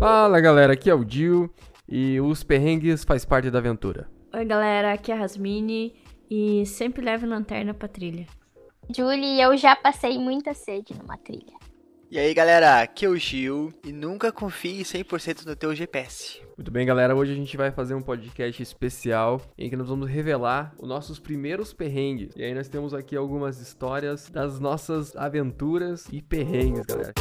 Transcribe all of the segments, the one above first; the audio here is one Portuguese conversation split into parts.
Fala galera, aqui é o Dio e os perrengues faz parte da aventura. Oi galera, aqui é a Rasmini e sempre leve lanterna pra trilha. Julie, eu já passei muita sede numa trilha. E aí galera, aqui é o Gil e nunca confie 100% no teu GPS. Muito bem galera, hoje a gente vai fazer um podcast especial em que nós vamos revelar os nossos primeiros perrengues. E aí nós temos aqui algumas histórias das nossas aventuras e perrengues, galera.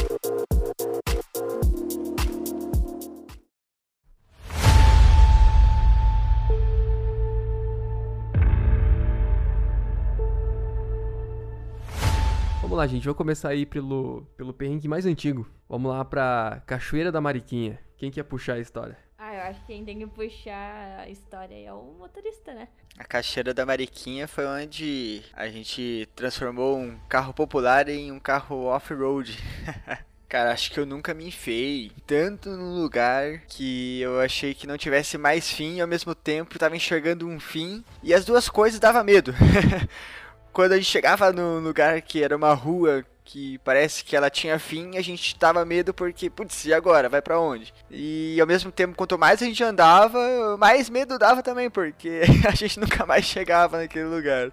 Lá, gente. Vou começar aí pelo, pelo perrengue mais antigo. Vamos lá pra Cachoeira da Mariquinha. Quem quer puxar a história? Ah, eu acho que quem tem que puxar a história aí é o motorista, né? A Cachoeira da Mariquinha foi onde a gente transformou um carro popular em um carro off-road. Cara, acho que eu nunca me enfiei tanto num lugar que eu achei que não tivesse mais fim e ao mesmo tempo tava enxergando um fim e as duas coisas dava medo. Quando a gente chegava no lugar que era uma rua que parece que ela tinha fim, a gente tava medo porque, putz, e agora? Vai para onde? E ao mesmo tempo, quanto mais a gente andava, mais medo dava também, porque a gente nunca mais chegava naquele lugar.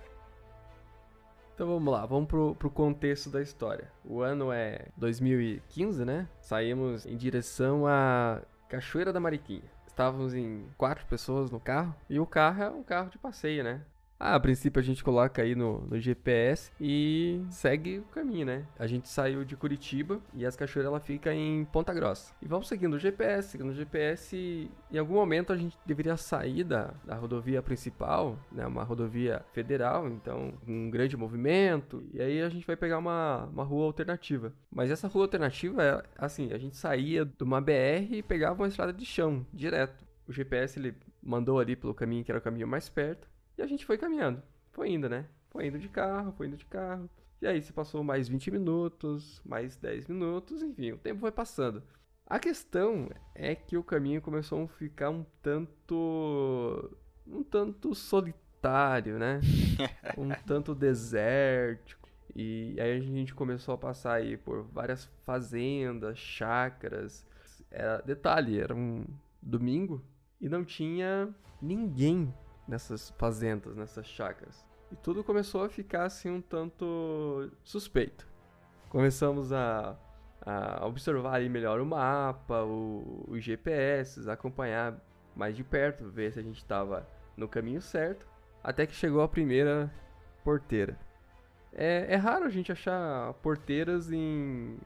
Então vamos lá, vamos pro, pro contexto da história. O ano é 2015, né? Saímos em direção à Cachoeira da Mariquinha. Estávamos em quatro pessoas no carro e o carro é um carro de passeio, né? Ah, a princípio a gente coloca aí no, no, GPS e segue o caminho, né? A gente saiu de Curitiba e as cachoeiras ela fica em Ponta Grossa. E vamos seguindo o GPS, seguindo o GPS. Em algum momento a gente deveria sair da, da rodovia principal, né? Uma rodovia federal, então um grande movimento. E aí a gente vai pegar uma, uma rua alternativa. Mas essa rua alternativa é assim: a gente saía de uma BR e pegava uma estrada de chão direto. O GPS ele mandou ali pelo caminho que era o caminho mais perto. E a gente foi caminhando. Foi indo, né? Foi indo de carro, foi indo de carro. E aí se passou mais 20 minutos, mais 10 minutos, enfim, o tempo foi passando. A questão é que o caminho começou a ficar um tanto. um tanto solitário, né? um tanto desértico. E aí a gente começou a passar aí por várias fazendas, chácaras. Era, detalhe, era um domingo e não tinha ninguém nessas fazendas, nessas chácaras. E tudo começou a ficar assim um tanto suspeito. Começamos a, a observar ali melhor o mapa, o, os GPS, acompanhar mais de perto, ver se a gente estava no caminho certo, até que chegou a primeira porteira. É, é raro a gente achar porteiras em,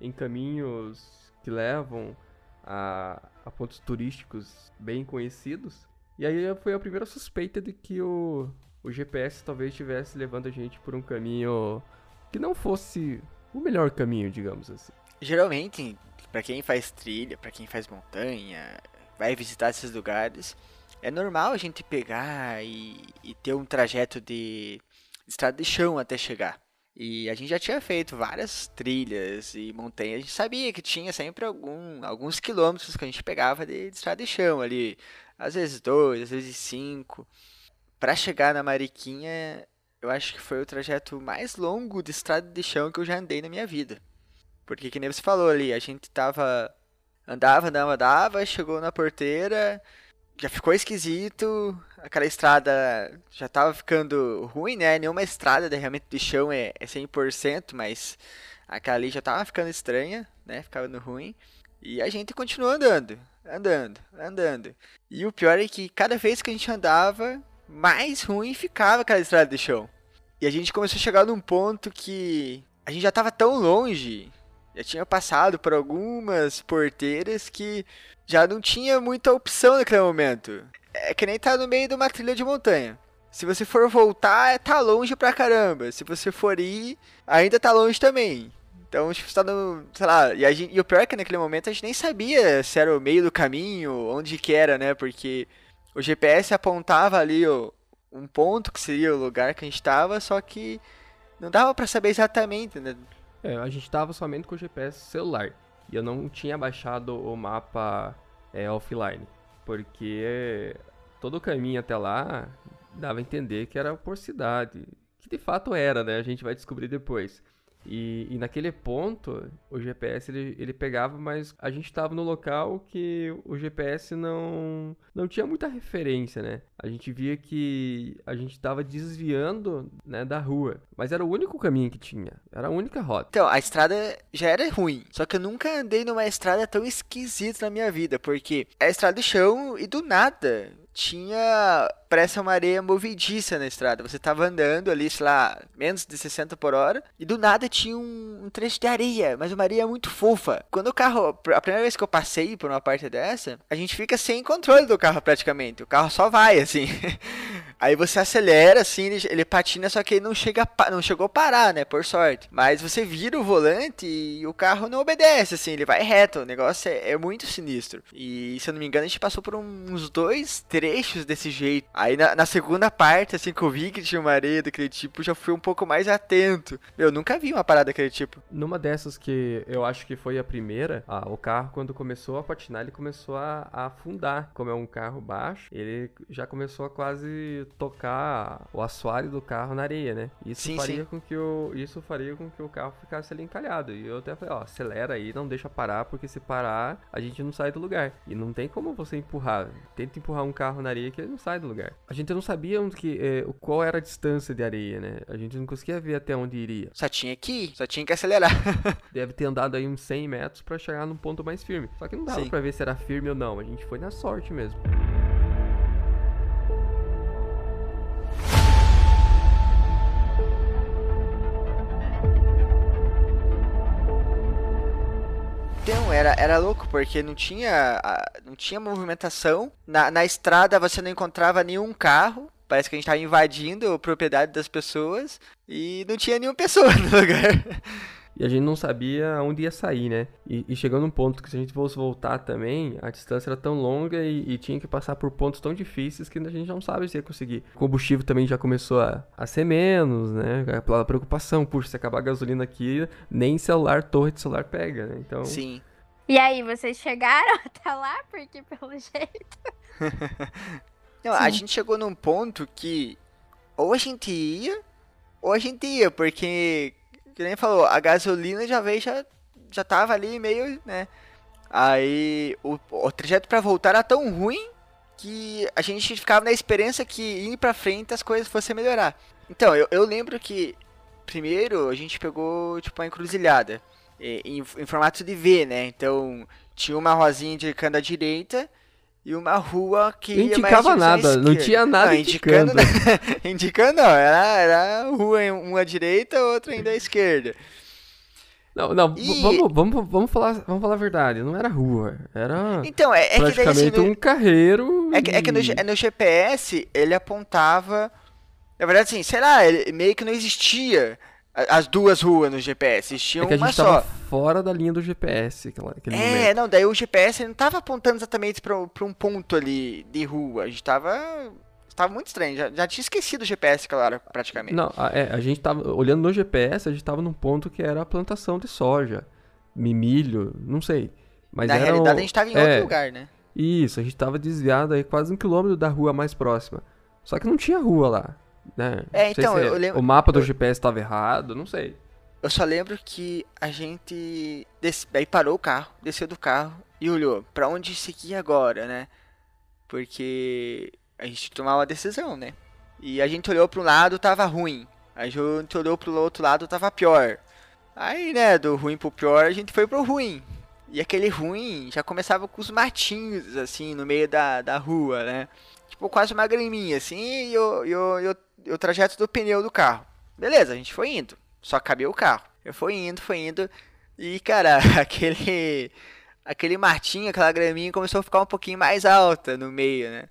em caminhos que levam a, a pontos turísticos bem conhecidos, e aí foi a primeira suspeita de que o, o GPS talvez estivesse levando a gente por um caminho que não fosse o melhor caminho, digamos assim. Geralmente, para quem faz trilha, para quem faz montanha, vai visitar esses lugares, é normal a gente pegar e, e ter um trajeto de, de estrada de chão até chegar. E a gente já tinha feito várias trilhas e montanhas. A gente sabia que tinha sempre algum, alguns quilômetros que a gente pegava de, de estrada de chão ali às vezes dois, às vezes cinco. Para chegar na Mariquinha, eu acho que foi o trajeto mais longo de estrada de chão que eu já andei na minha vida. Porque que nem você falou ali, a gente tava andava, andava, andava, chegou na porteira, já ficou esquisito, aquela estrada já tava ficando ruim, né? Nenhuma estrada de, realmente de chão é, é 100%, mas aquela ali já tava ficando estranha, né? Ficando ruim. E a gente continuou andando andando, andando. E o pior é que cada vez que a gente andava, mais ruim ficava aquela estrada de chão. E a gente começou a chegar num ponto que a gente já estava tão longe, já tinha passado por algumas porteiras que já não tinha muita opção naquele momento. É que nem tá no meio de uma trilha de montanha. Se você for voltar, tá longe pra caramba. Se você for ir, ainda tá longe também. Então, tipo, você tá no. Sei lá, e, gente, e, o pior é que naquele momento a gente nem sabia se era o meio do caminho, onde que era, né? Porque o GPS apontava ali ó, um ponto que seria o lugar que a gente tava, só que não dava para saber exatamente, né? É, a gente tava somente com o GPS celular. E eu não tinha baixado o mapa é, offline. Porque todo o caminho até lá dava a entender que era por cidade. Que de fato era, né? A gente vai descobrir depois. E, e naquele ponto, o GPS ele, ele pegava, mas a gente tava no local que o GPS não, não tinha muita referência, né? A gente via que a gente tava desviando né, da rua, mas era o único caminho que tinha, era a única rota. Então, a estrada já era ruim. Só que eu nunca andei numa estrada tão esquisita na minha vida. Porque é estrada de chão e do nada tinha uma areia movediça na estrada. Você tava andando ali, sei lá, menos de 60 por hora, e do nada tinha um, um, trecho de areia, mas uma areia muito fofa. Quando o carro, a primeira vez que eu passei por uma parte dessa, a gente fica sem controle do carro praticamente. O carro só vai, assim. Aí você acelera, assim, ele, ele patina, só que ele não, chega, não chegou a parar, né? Por sorte. Mas você vira o volante e o carro não obedece, assim, ele vai reto. O negócio é, é muito sinistro. E se eu não me engano, a gente passou por uns dois trechos desse jeito. Aí na, na, segunda parte, assim, que eu vi que tinha uma areia daquele tipo, já fui um pouco mais atento. Eu nunca vi uma parada daquele tipo. Numa dessas que eu acho que foi a primeira, ah, o carro, quando começou a patinar, ele começou a, a, afundar. Como é um carro baixo, ele já começou a quase tocar o assoalho do carro na areia, né? Isso sim, faria sim. com que o isso faria com que o carro ficasse ali encalhado. E eu até falei, ó, acelera aí, não deixa parar, porque se parar, a gente não sai do lugar. E não tem como você empurrar. Tenta empurrar um carro na areia que ele não sai do lugar. A gente não sabia onde que, é, qual era a distância de areia, né? A gente não conseguia ver até onde iria. Só tinha que ir, só tinha que acelerar. Deve ter andado aí uns 100 metros para chegar num ponto mais firme. Só que não dava para ver se era firme ou não. A gente foi na sorte mesmo. Então, era, era louco, porque não tinha, não tinha movimentação. Na, na estrada você não encontrava nenhum carro. Parece que a gente estava invadindo a propriedade das pessoas. E não tinha nenhuma pessoa no lugar. E a gente não sabia onde ia sair, né? E, e chegou num ponto que se a gente fosse voltar também, a distância era tão longa e, e, tinha que passar por pontos tão difíceis que a gente não sabe se ia conseguir. O combustível também já começou a, a ser menos, né? Pela preocupação, puxa, se acabar a gasolina aqui, nem celular, torre de celular pega, né? Então... Sim. E aí, vocês chegaram até lá? Porque pelo jeito... não, a gente chegou num ponto que ou a gente ia, ou a gente ia, porque que nem falou, a gasolina já veio, já, já tava ali meio, né? Aí o, o trajeto para voltar era tão ruim que a gente ficava na esperança que indo pra frente as coisas fossem melhorar. Então, eu, eu lembro que primeiro a gente pegou tipo uma encruzilhada em, em formato de V, né? Então tinha uma rosinha indicando a direita e uma rua que não indicava nada, não tinha nada não, indicando. Indicando, indicando não, era, era rua uma à direita, outra ainda à esquerda. Não, não, e... vamos, vamos, vamos, falar, vamos falar a verdade, não era rua, era então, é, é praticamente que daí, assim, um carreiro. É que, é que no, no, GPS ele apontava, na verdade assim, sei lá, meio que não existia as duas ruas no GPS, existia é que a gente só. Tava fora da linha do GPS. Aquela, aquele é, momento. não, daí o GPS não tava apontando exatamente pra, pra um ponto ali de rua. A gente tava. Tava muito estranho, já, já tinha esquecido o GPS, claro, praticamente. Não, a, é, a gente tava. Olhando no GPS, a gente tava num ponto que era a plantação de soja. Milho, não sei. Mas Na realidade, a gente tava em é, outro lugar, né? Isso, a gente tava desviado aí quase um quilômetro da rua mais próxima. Só que não tinha rua lá. Né? É, então, eu lembro. O mapa do. GPS estava errado, não sei. Eu só lembro que a gente. Des... Aí parou o carro, desceu do carro e olhou para onde seguir agora, né? Porque a gente tomar uma decisão, né? E a gente olhou para um lado, tava ruim. A gente olhou pro outro lado, tava pior. Aí, né, do ruim pro pior, a gente foi pro ruim. E aquele ruim já começava com os matinhos, assim, no meio da, da rua, né? Tipo, quase uma graminha, assim, e o, e o, e o o trajeto do pneu do carro. Beleza, a gente foi indo. Só cabia o carro. Eu fui indo, fui indo. E, cara, aquele. Aquele martinho, aquela graminha começou a ficar um pouquinho mais alta no meio, né?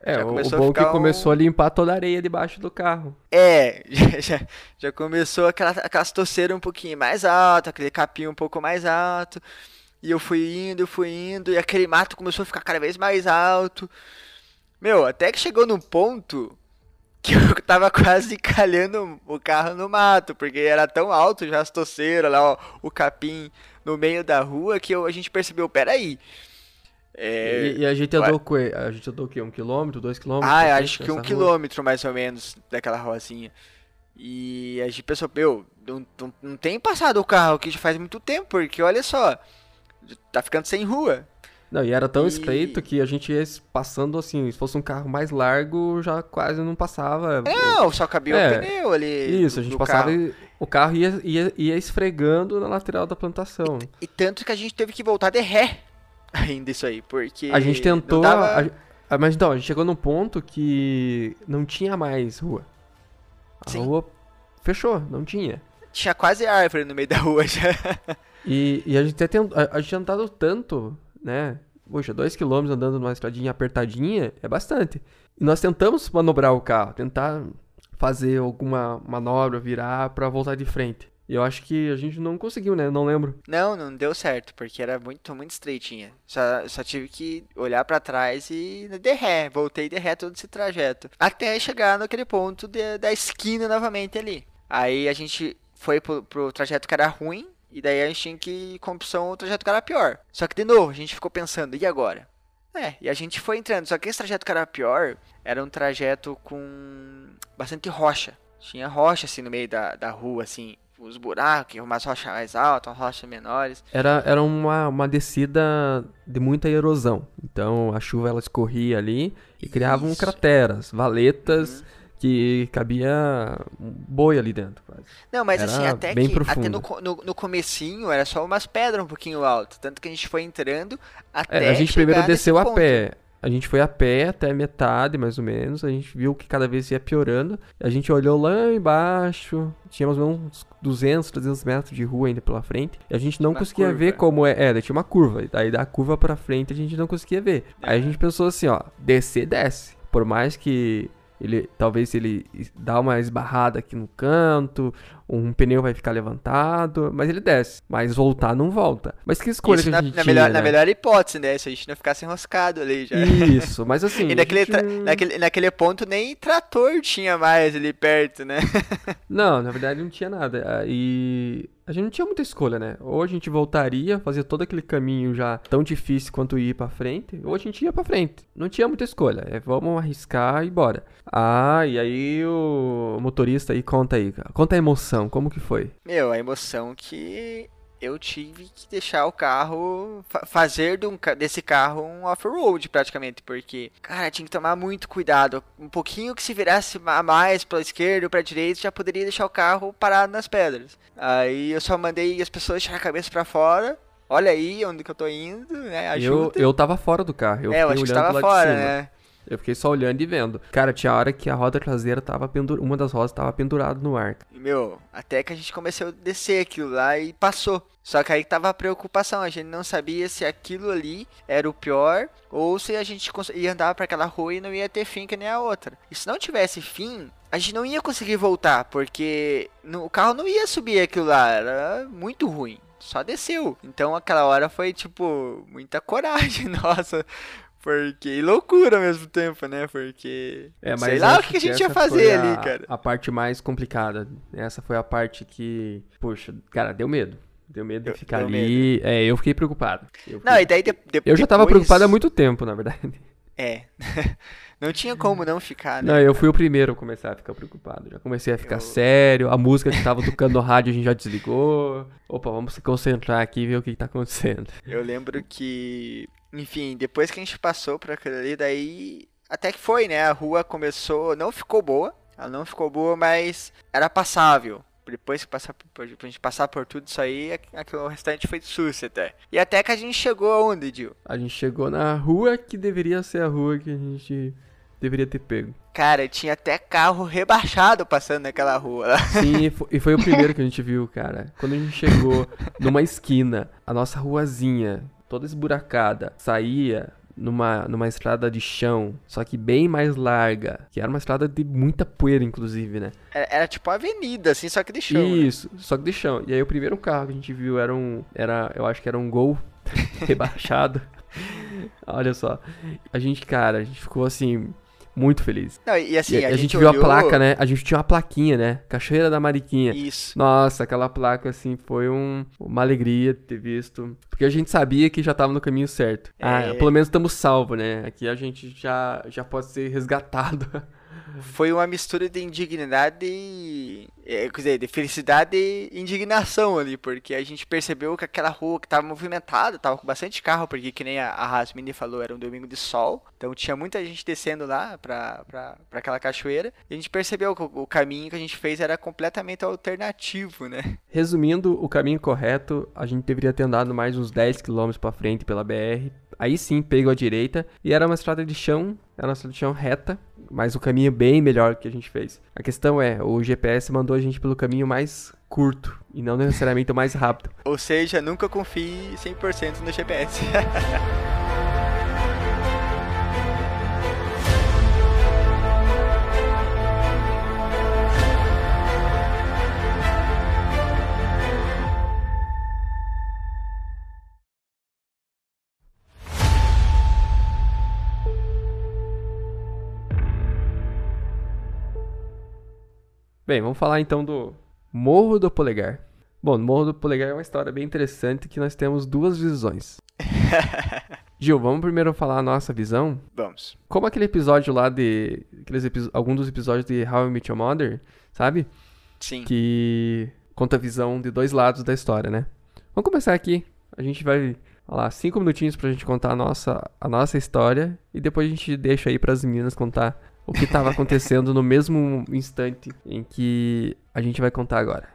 É, já o bom que começou a limpar toda a areia debaixo do carro. É, já, já começou aquela, aquelas torceiras um pouquinho mais altas, aquele capim um pouco mais alto. E eu fui indo, eu fui indo, e aquele mato começou a ficar cada vez mais alto. Meu, até que chegou num ponto que eu tava quase encalhando o carro no mato, porque era tão alto já as toceiras lá, ó, o capim no meio da rua, que eu, a gente percebeu, peraí. É... E, e, a gente andou o A gente andou o quê? Um quilômetro, dois quilômetros? Ah, acho que um rua? quilômetro mais ou menos daquela rosinha. E a gente pensou, meu, não, não, não tem passado o carro aqui já faz muito tempo, porque olha só, tá ficando sem rua. Não, e era tão E- estreito que a gente ia passando assim, se fosse um carro mais largo, já quase não passava. Não, só cabia É, o pneu ali. Isso, a gente passava carro. e o carro ia, ia, ia esfregando na lateral da plantação. E tanto que a gente teve que voltar de ré ainda isso aí, porque. A gente tentou. dava- a- a- mas então, a gente chegou num ponto que não tinha mais rua. A Sim. rua fechou, não tinha. Tinha quase árvore no meio da rua já. E, e a gente até tent- a, a gente tinha andado tanto, né? Poxa, dois quilômetros andando numa estradinha apertadinha é bastante. E nós tentamos manobrar o carro, tentar fazer alguma manobra, virar pra voltar de frente. E eu acho que a gente não conseguiu, né? Não lembro. Não, não deu certo, porque era muito, muito estreitinha. Só, só tive que olhar pra trás e de ré. Voltei de ré todo esse trajeto. Até chegar naquele ponto de- da esquina novamente ali. Aí a gente foi pro, pro trajeto que era ruim. E daí a gente tinha que com opção o trajeto que era pior. Só que de novo, a gente ficou pensando, e agora? É, e a gente foi entrando. Só que esse trajeto que era pior era um trajeto com bastante rocha. Tinha rocha assim no meio da, da rua, assim. Os buracos, umas rochas mais altas, umas rochas menores. Era, era uma, uma descida de muita erosão. Então a chuva ela escorria ali e criavam Isso. crateras, valetas Uhum. Que cabia um boi ali dentro. quase. Não, mas Era assim, até que até no, no, no comecinho era só umas pedras um pouquinho alto. Tanto que a gente foi entrando até É, a gente primeiro desceu a ponto. pé. A gente foi a pé até metade, mais ou menos. A gente viu que cada vez ia piorando. A gente olhou lá embaixo. Tinha mais ou menos uns 200, 300 metros de rua ainda pela frente. E a gente não Uma conseguia curva. ver como é. É, daí tinha uma curva. E daí da curva pra frente a gente não conseguia ver. Aí a gente pensou assim, ó. Descer, desce. Por mais que ele talvez ele dá uma esbarrada aqui no canto, um pneu vai ficar levantado, mas ele desce. Mas voltar não volta. Mas que escolha Isso que na, a gente na tinha, melhor, né? na melhor hipótese, né? Se a gente não ficasse enroscado ali já. Isso, mas assim. E naquele, gente tra- naquele, naquele ponto nem trator tinha mais ali perto, né? Não, na verdade não tinha nada. Ah, E a gente não tinha muita escolha, né? Ou a gente voltaria, fazer todo aquele caminho já tão difícil quanto ir pra frente, ou a gente ia pra frente. Não tinha muita escolha. É, vamos arriscar e bora. Ah, e aí o motorista aí conta aí. Conta a emoção, como que foi? Meu, a emoção que eu tive que deixar o carro, fa- fazer desse carro um off-road praticamente, porque, cara, tinha que tomar muito cuidado. Um pouquinho que se virasse a mais pra esquerda ou pra direita, já poderia deixar o carro parado nas pedras. Aí eu só mandei as pessoas tirar a cabeça pra fora. Olha aí onde que eu tô indo, né? Eu, Ajuda. eu tava fora do carro. Eu é, eu acho que de fora, né? Eu fiquei só olhando e vendo. Cara, tinha hora que a roda traseira tava pendurada. Uma das rodas tava pendurada no ar. Meu, até que a gente começou a descer aquilo lá e passou. Só que aí tava a preocupação, a gente não sabia se aquilo ali era o pior ou se a gente ia andar pra aquela rua e não ia ter fim que nem a outra. E se não tivesse fim, a gente não ia conseguir voltar, porque o carro não ia subir aquilo lá, era muito ruim. Só desceu. Então aquela hora foi tipo muita coragem, nossa. Porque e loucura ao mesmo tempo, né? Porque É, sei lá o acho que a gente ia fazer foi ali, a- cara. A parte mais complicada. Essa foi a parte que, poxa, cara, deu medo. Deu medo de Deu- ficar ali. É, eu fiquei preocupado. Eu, Não, fiquei- e daí de, de- eu já tava preocupado há muito tempo, na verdade. É. não tinha como não ficar, né? Não, eu fui o primeiro a começar a ficar preocupado. Já comecei a ficar Eu- sério. A música que tava tocando no rádio a gente já desligou. Opa, vamos se concentrar aqui e ver o que, que tá acontecendo. Eu lembro que, enfim, depois que a gente passou por aquilo ali, daí até que foi, né? A rua começou, não ficou boa, ela não ficou boa, mas era passável. Depois que passar por, pra gente passar por tudo isso aí, aqu- aquilo, o restante foi susto até. E até que a gente chegou aonde, Dil? A gente chegou na rua que deveria ser a rua que a gente deveria ter pego. Cara, tinha até carro rebaixado passando naquela rua lá. Sim, e e foi o primeiro que a gente viu, cara. Quando a gente chegou numa esquina, a nossa ruazinha, toda esburacada, saía numa, numa estrada de chão, só que bem mais larga, que era uma estrada de muita poeira, inclusive, né? Era, era tipo avenida, assim, só que de chão. né? Isso, só que de chão. E aí o primeiro carro que a gente viu era um, era, eu acho que era um Gol rebaixado. Olha só, a gente, cara, a gente ficou assim muito feliz. Não, e assim, E a, a, gente, viu olhou- a placa, né? A gente tinha uma plaquinha, né? Cachoeira da Mariquinha. Isso. Nossa, aquela placa, assim, foi um- uma alegria ter visto. Porque a gente sabia que já tava no caminho certo. Ah, É. pelo menos estamos salvos, né? Aqui a gente já, já pode ser resgatado foi uma mistura de indignidade e. é, quer dizer, de felicidade e indignação ali, porque a gente percebeu que aquela rua que tava movimentada, tava com bastante carro, porque que nem a, a Rasmini falou, era um domingo de sol, então tinha muita gente descendo lá pra, pra, pra aquela cachoeira, e a gente percebeu que o, o caminho que a gente fez era completamente alternativo, né? Resumindo, o caminho correto, a gente deveria ter andado mais uns 10 km pra frente pela BR. Aí sim, pegou a direita. E era uma estrada de chão, estrada de chão reta, mas o caminho bem melhor que a gente fez. A questão é, o GPS mandou a gente pelo caminho mais curto e não necessariamente o mais rápido. Ou seja, nunca confie 100% no GPS. Bem, vamos falar então do Morro do Polegar. Bom, Morro do Polegar é uma história bem interessante que nós temos duas visões. Gil, vamos primeiro falar a nossa visão. Vamos. Como aquele episódio lá de. Aqueles epi- algum dos episódios de How I Met Your Mother, sabe? Sim. Que conta a visão de dois lados da história, né? Vamos começar aqui. A gente vai falar cinco minutinhos pra gente contar a nossa, a nossa história e depois a gente deixa aí pras meninas contar o que tava acontecendo no mesmo instante em que a gente vai contar agora.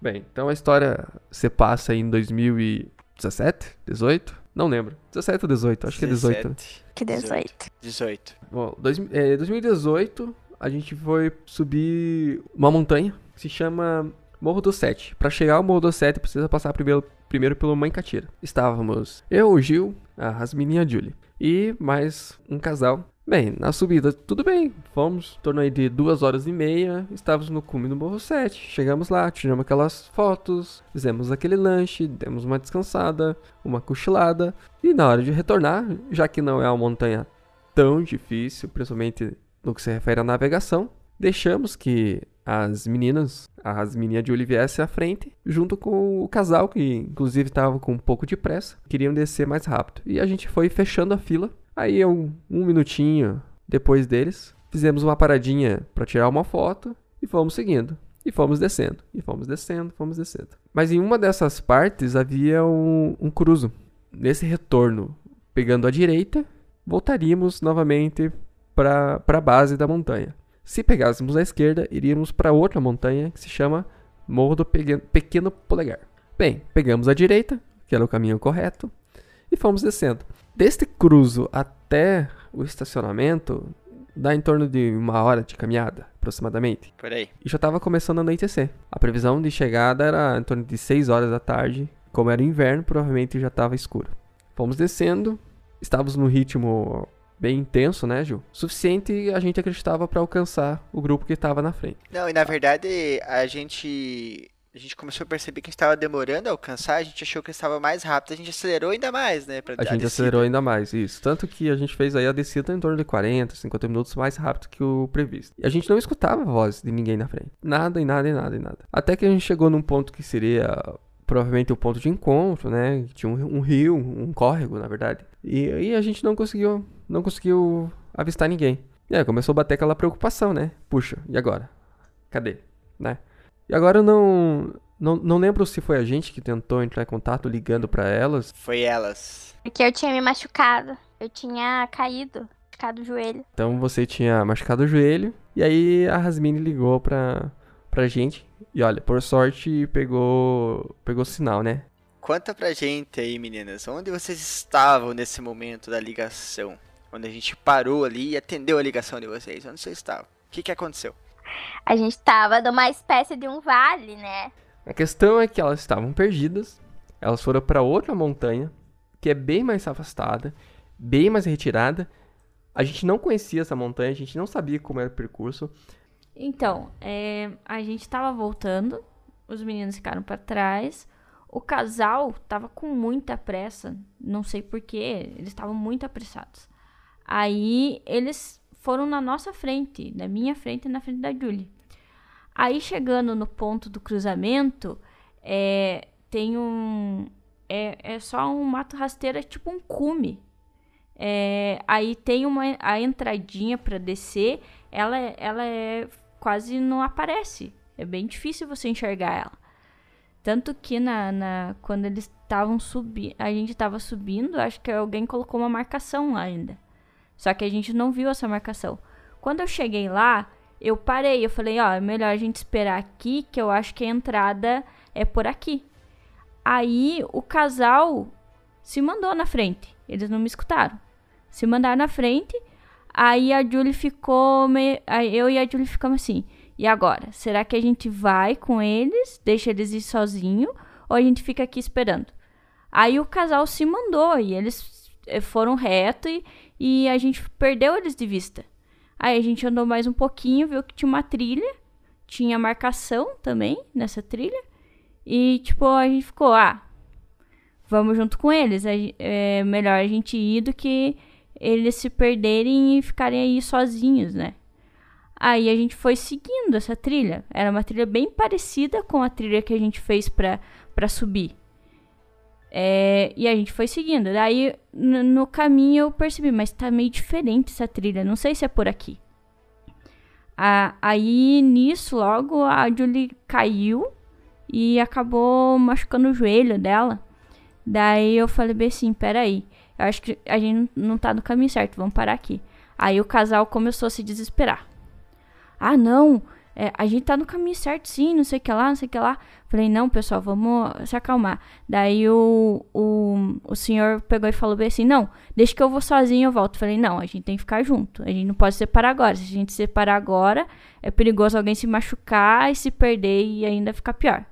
Bem, então a história se passa em 2017, 18? Não lembro. 17 ou 18? Acho que é 18. né? 17, Que 18. 18. Bom, dois, é, 2018 a gente foi subir uma montanha que se chama Morro do Sete. Pra chegar ao Morro do Sete precisa passar primeiro, primeiro pelo Mãe Catira. Estávamos eu, o Gil, a Rasmini e a Julie. E mais um casal. Bem, na subida tudo bem. Fomos, em torno aí de duas horas e meia. Estávamos no cume do Morro 7. Chegamos lá, tiramos aquelas fotos, fizemos aquele lanche, demos uma descansada, uma cochilada. E na hora de retornar, já que não é uma montanha tão difícil, principalmente no que se refere à navegação, deixamos que as meninas, as meninas de Julie viessem à frente, junto com o casal, que inclusive estava com um pouco de pressa, queriam descer mais rápido. E a gente foi fechando a fila. Aí, um, um minutinho depois deles, fizemos uma paradinha para tirar uma foto e fomos seguindo. E fomos descendo, e fomos descendo, fomos descendo. Mas em uma dessas partes havia um, um cruzo. Nesse retorno, pegando a direita, voltaríamos novamente para a base da montanha. Se pegássemos a esquerda, iríamos para outra montanha que se chama Morro do Pequeno Polegar. Bem, pegamos a direita, que era o caminho correto, e fomos descendo. Deste cruzo até o estacionamento, dá em torno de uma hora de caminhada, aproximadamente. Por aí. E já estava começando a anoitecer. A previsão de chegada era em torno de 6 horas da tarde. Como era inverno, provavelmente já estava escuro. Fomos descendo, estávamos num ritmo bem intenso, né, Gil? Suficiente a gente acreditava para alcançar o grupo que estava na frente. Não, e na verdade a gente. A gente começou a perceber que estava demorando a alcançar, a gente achou que estava mais rápido, a gente acelerou ainda mais, né? A dar gente descida. acelerou ainda mais, isso. Tanto que a gente fez aí a descida em torno de 40, 50 minutos mais rápido que o previsto. E a gente não escutava a voz de ninguém na frente. Nada, e nada, e nada, e nada. Até que a gente chegou num ponto que seria provavelmente o ponto de encontro, né? Tinha um, um rio, um córrego, na verdade. E aí a gente não conseguiu, não conseguiu avistar ninguém. E aí começou a bater aquela preocupação, né? Puxa, e agora? Cadê? Né? E agora eu não, não, não lembro se foi a gente que tentou entrar em contato ligando pra elas. Foi elas. Porque eu tinha me machucado. Eu tinha caído. Machucado o joelho. Então você tinha machucado o joelho. E aí a Rasmini ligou pra, pra gente. E olha, por sorte pegou, pegou sinal, né? Conta pra gente aí, meninas, onde vocês estavam nesse momento da ligação? Quando a gente parou ali e atendeu a ligação de vocês. Onde vocês estavam? O que, que aconteceu? A gente tava numa espécie de um vale, né? A questão é que elas estavam perdidas. Elas foram pra outra montanha, que é bem mais afastada, bem mais retirada. A gente não conhecia essa montanha, a gente não sabia como era o percurso. Então, é, a gente tava voltando, os meninos ficaram pra trás. O casal tava com muita pressa, não sei porquê, eles estavam muito apressados. Aí eles foram na nossa frente, na minha frente e na frente da Julie. Aí chegando no ponto do cruzamento, é, tem um. É, é só um mato rasteiro, é tipo um cume. É, aí tem uma a entradinha para descer, ela, ela é quase não aparece. É bem difícil você enxergar ela. Tanto que na, na quando eles estavam subindo, a gente estava subindo, acho que alguém colocou uma marcação lá ainda. Só que a gente não viu essa marcação. Quando eu cheguei lá, eu parei, eu falei, ó, é melhor a gente esperar aqui, que eu acho que a entrada é por aqui. Aí o casal se mandou na frente. Eles não me escutaram. Se mandaram na frente. Aí a Julie ficou. Me... Eu e a Julie ficamos assim. E agora? Será que a gente vai com eles? Deixa eles ir sozinho? Ou a gente fica aqui esperando? Aí o casal se mandou e eles eh, foram reto e, e a gente perdeu eles de vista. Aí a gente andou mais um pouquinho, viu que tinha uma trilha. Tinha marcação também nessa trilha. E, tipo, a gente ficou, ah, vamos junto com eles. É melhor a gente ir do que eles se perderem e ficarem aí sozinhos, né? Aí a gente foi seguindo essa trilha. Era uma trilha bem parecida com a trilha que a gente fez pra subir. É, e a gente foi seguindo. Daí no, caminho eu percebi, mas tá meio diferente essa trilha. Não sei se é por aqui. Ah, aí nisso, logo a Julie caiu e acabou machucando o joelho dela. Daí eu falei bem assim, peraí, eu acho que a gente não tá no caminho certo, vamos parar aqui. Aí o casal começou a se desesperar. Ah, não, é, a gente tá no caminho certo sim, não sei o que lá, não sei o que lá. Falei, não, pessoal, vamos se acalmar. Daí o, o, o senhor pegou e falou bem assim, não, deixa que eu vou sozinho, eu volto. Falei, não, a gente tem que ficar junto, a gente não pode separar agora. Se a gente separar agora, é perigoso alguém se machucar e se perder e ainda ficar pior.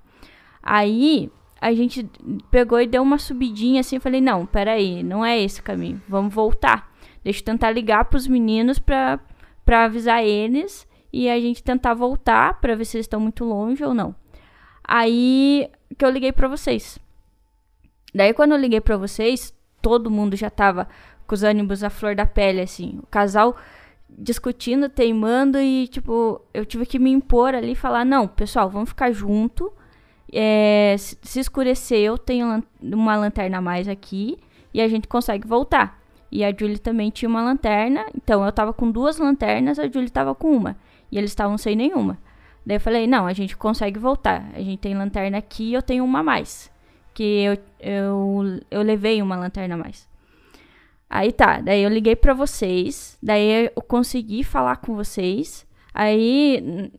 Aí a gente pegou e deu uma subidinha assim. Falei: Não, peraí, não é esse o caminho. Vamos voltar. Deixa eu tentar ligar pros meninos pra, pra avisar eles e a gente tentar voltar pra ver se eles estão muito longe ou não. Aí que eu liguei pra vocês. Daí quando eu liguei pra vocês, todo mundo já tava com os ânimos à flor da pele, assim. O casal discutindo, teimando e, tipo, eu tive que me impor ali e falar: Não, pessoal, vamos ficar junto. É, se escurecer, eu tenho uma lanterna a mais aqui e a gente consegue voltar. E a Julie também tinha uma lanterna, então eu tava com duas lanternas, a Julie tava com uma. E eles estavam sem nenhuma. Daí eu falei: não, a gente consegue voltar. A gente tem lanterna aqui eu tenho uma a mais. Que eu, eu, eu levei uma lanterna a mais. Aí tá, daí eu liguei pra vocês, daí eu consegui falar com vocês. Aí,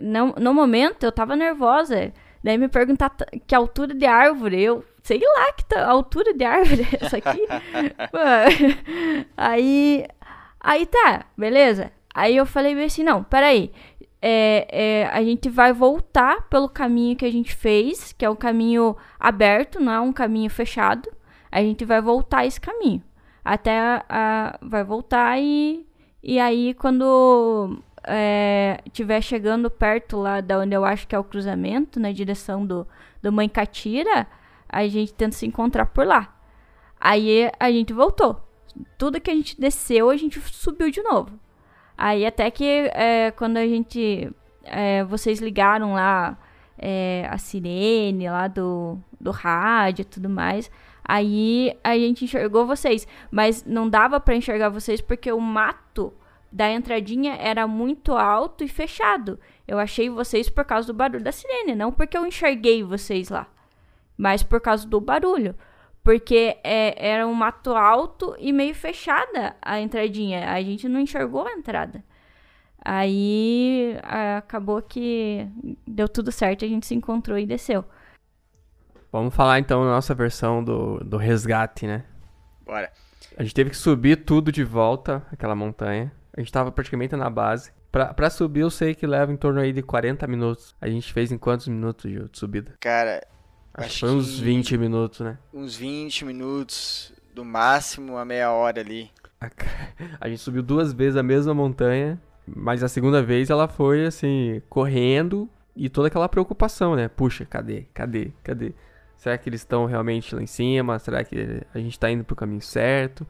no, no momento, eu tava nervosa. Daí me perguntar que altura de árvore, eu sei lá que ta- altura de árvore é essa aqui. Aí, aí tá, beleza. Aí eu falei bem assim, não, peraí. É, é, a gente vai voltar pelo caminho que a gente fez, que é um caminho aberto, não é um caminho fechado. A gente vai voltar esse caminho. Até a, a- vai voltar e, e aí quando é, tiver chegando perto lá da onde eu acho que é o cruzamento, na direção do, do Mãe Catira, a gente tenta se encontrar por lá. Aí a gente voltou. Tudo que a gente desceu, a gente subiu de novo. Aí até que é, quando a gente. é, vocês ligaram lá é, a sirene lá do, do rádio e tudo mais. Aí a gente enxergou vocês. Mas não dava pra enxergar vocês porque o mato da entradinha era muito alto e fechado. Eu achei vocês por causa do barulho da sirene, não porque eu enxerguei vocês lá, mas por causa do barulho. Porque é, era um mato alto e meio fechada a entradinha. A gente não enxergou a entrada. Aí a- acabou que deu tudo certo, a gente se encontrou e desceu. Vamos falar então da nossa versão do, do resgate, né? Bora. A gente teve que subir tudo de volta, aquela montanha. A gente tava praticamente na base. Pra, pra subir, eu sei que leva em torno aí de 40 minutos. A gente fez em quantos minutos Gil, de subida? Cara, Acho, foi uns que- 20 minutos, né? uns 20 minutos, do máximo a meia hora ali. A gente subiu duas vezes a mesma montanha, mas a segunda vez ela foi assim, correndo e toda aquela preocupação, né? Puxa, cadê? Cadê? Cadê? Será que eles estão realmente lá em cima? Será que a gente tá indo pro caminho certo?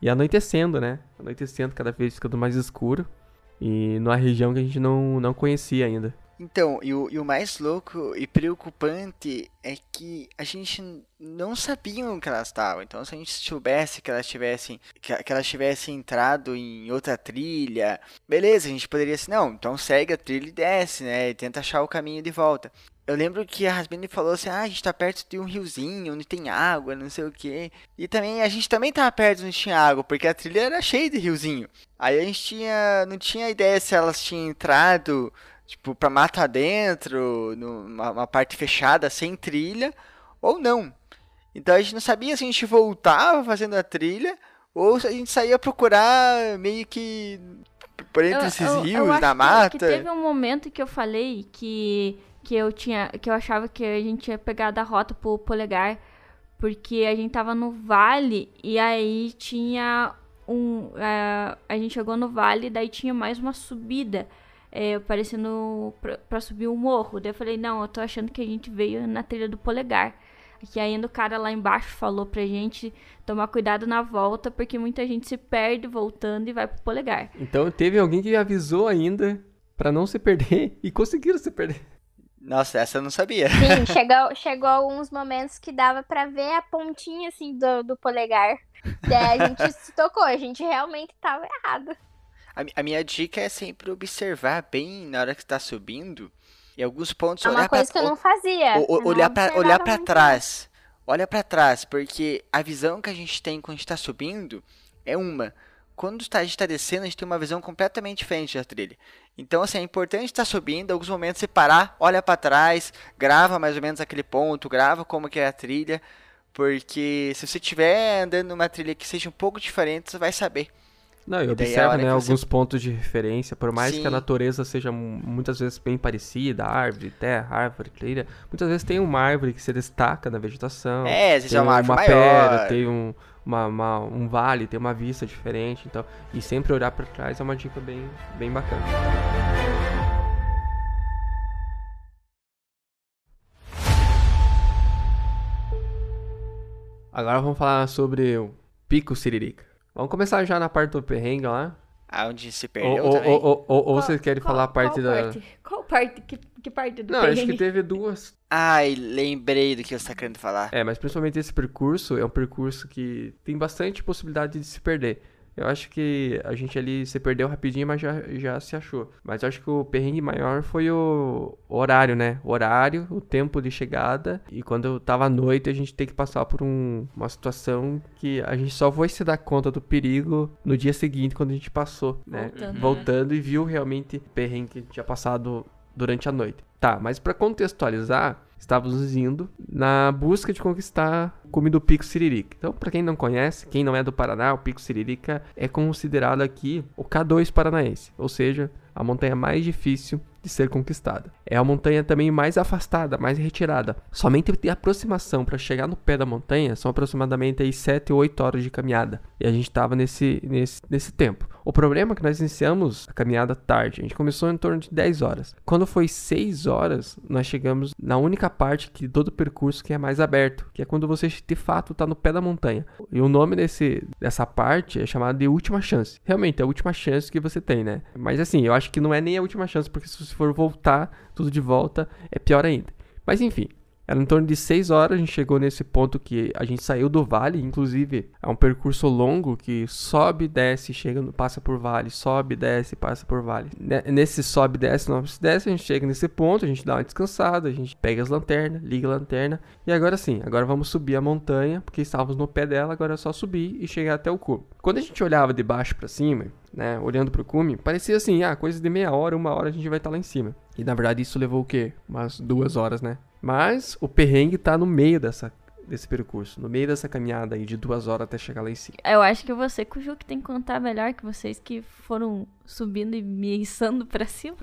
E anoitecendo, né? Anoitecendo, cada vez ficando mais escuro. E numa região que a gente não, não conhecia ainda. Então, e o, e o mais louco e preocupante é que a gente não sabia onde que elas estavam. Então, se a gente soubesse que elas tivessem que, que elas tivessem entrado em outra trilha, beleza, a gente poderia assim, não, então segue a trilha e desce, né? E tenta achar o caminho de volta. Eu lembro que a Rasmini falou assim, ah, a gente tá perto de um riozinho onde tem água, não sei o quê. E também, a gente também tava perto onde tinha água, porque a trilha era cheia de riozinho. Aí a gente tinha, não tinha ideia se elas tinham entrado tipo, pra mata dentro, numa uma parte fechada, sem trilha, ou não. Então a gente não sabia se a gente voltava fazendo a trilha, ou se a gente saía procurar meio que por entre Eu- esses eu- eu rios, acho na que- mata. Que teve um momento que eu falei que, que eu tinha. que eu achava que a gente ia pegar da rota pro polegar. Porque a gente tava no vale e aí tinha um. eh, a gente chegou no vale, daí tinha mais uma subida. Eh, parecendo pra, pra subir um morro. Daí eu falei, não, eu tô achando que a gente veio na trilha do polegar. Que ainda o cara lá embaixo falou pra gente tomar cuidado na volta, porque muita gente se perde voltando e vai pro polegar. Então teve alguém que avisou ainda pra não se perder e conseguiram se perder. Nossa, essa eu não sabia. Sim, chegou, chegou alguns momentos que dava pra ver a pontinha assim do, do polegar. Daí a gente se tocou, a gente realmente tava errado. A, a minha dica é sempre observar bem na hora que tá subindo. E alguns pontos É uma olhar pra coisa que eu não fazia. O- o- não olhar pra, observava olhar pra muito, trás. Olha pra trás, porque a visão que a gente tem quando a gente tá subindo é uma. Quando tá- a gente tá descendo, a gente tem uma visão completamente diferente da trilha. Então, assim, é importante estar subindo, em alguns momentos você parar, olha pra trás, grava mais ou menos aquele ponto, grava como que é a trilha, porque se você estiver andando numa trilha que seja um pouco diferente, você vai saber. Não, e E observa, hora né, que você- alguns pontos de referência, por mais que a Sim. natureza seja mu- muitas vezes bem parecida, árvore, terra, árvore, trilha, muitas vezes tem uma árvore que se destaca na vegetação. É, se tem é uma árvore pedra, tem um, uma- uma- um vale, tem uma vista diferente, então, e sempre olhar pra trás é uma dica bem, bem bacana. Agora vamos falar sobre o Pico Siririca. Vamos começar já na parte do perrengue lá. Aonde se Ou, perdeu ou, também. ou, ou, ou Qual- vocês querem qual- falar a parte qual da. Parte? Qual parte? Que, que parte do Não, acho que perrengue? teve duas. Ai, lembrei do que você tá querendo falar. É, mas principalmente esse percurso é um percurso que tem bastante possibilidade de se perder. Eu acho que a gente ali se perdeu rapidinho, mas já, já se achou. Mas eu acho que o perrengue maior foi o horário, né? O horário, o tempo de chegada. E quando eu tava à noite, a gente tem que passar por um- uma situação que a gente só foi se dar conta do perigo no dia seguinte, quando a gente passou, né? Voltando. Voltando e viu realmente o perrengue que tinha passado durante a noite. Tá, mas pra contextualizar, estávamos indo na busca de conquistar o do Pico Siririca. Então, pra quem não conhece, quem não é do Paraná, o Pico Siririca é considerado aqui o K2 paranaense, ou seja, a montanha mais difícil de ser conquistada. É a montanha também mais afastada, mais retirada. Somente de aproximação para chegar no pé da montanha são aproximadamente aí 7 ou 8 horas de caminhada. E a gente estava nesse, nesse, nesse tempo. O problema é que nós iniciamos a caminhada tarde. A gente começou em torno de 10 horas. Quando foi 6 horas, nós chegamos na única parte que todo o percurso que é mais aberto, que é quando você de fato está no pé da montanha. E o nome desse, dessa parte é chamado de última chance. Realmente, é a última chance que você tem, né? Mas assim, eu acho que não é nem a última chance, porque se você for voltar tudo de volta, é pior ainda. Mas enfim, era em torno de 6 horas, a gente chegou nesse ponto que a gente saiu do vale, inclusive é um percurso longo que sobe, desce, chega, passa por vale, sobe, desce, passa por vale. Ne- Nesse sobe, desce, sobe, desce, a gente chega nesse ponto, a gente dá uma descansada, a gente pega as lanternas, liga a lanterna e agora sim, agora vamos subir a montanha, porque estávamos no pé dela, agora é só subir e chegar até o cume. Quando a gente olhava de baixo para cima, né, olhando pro cume, parecia assim, ah, coisa de meia hora, uma hora a gente vai estar lá em cima. E na verdade isso levou o quê? Umas duas horas, né? Mas o perrengue tá no meio dessa, desse percurso, no meio dessa caminhada aí de duas horas até chegar lá em cima. Eu acho que você, Cuju, que tem que contar melhor que vocês que foram subindo e me içando pra cima.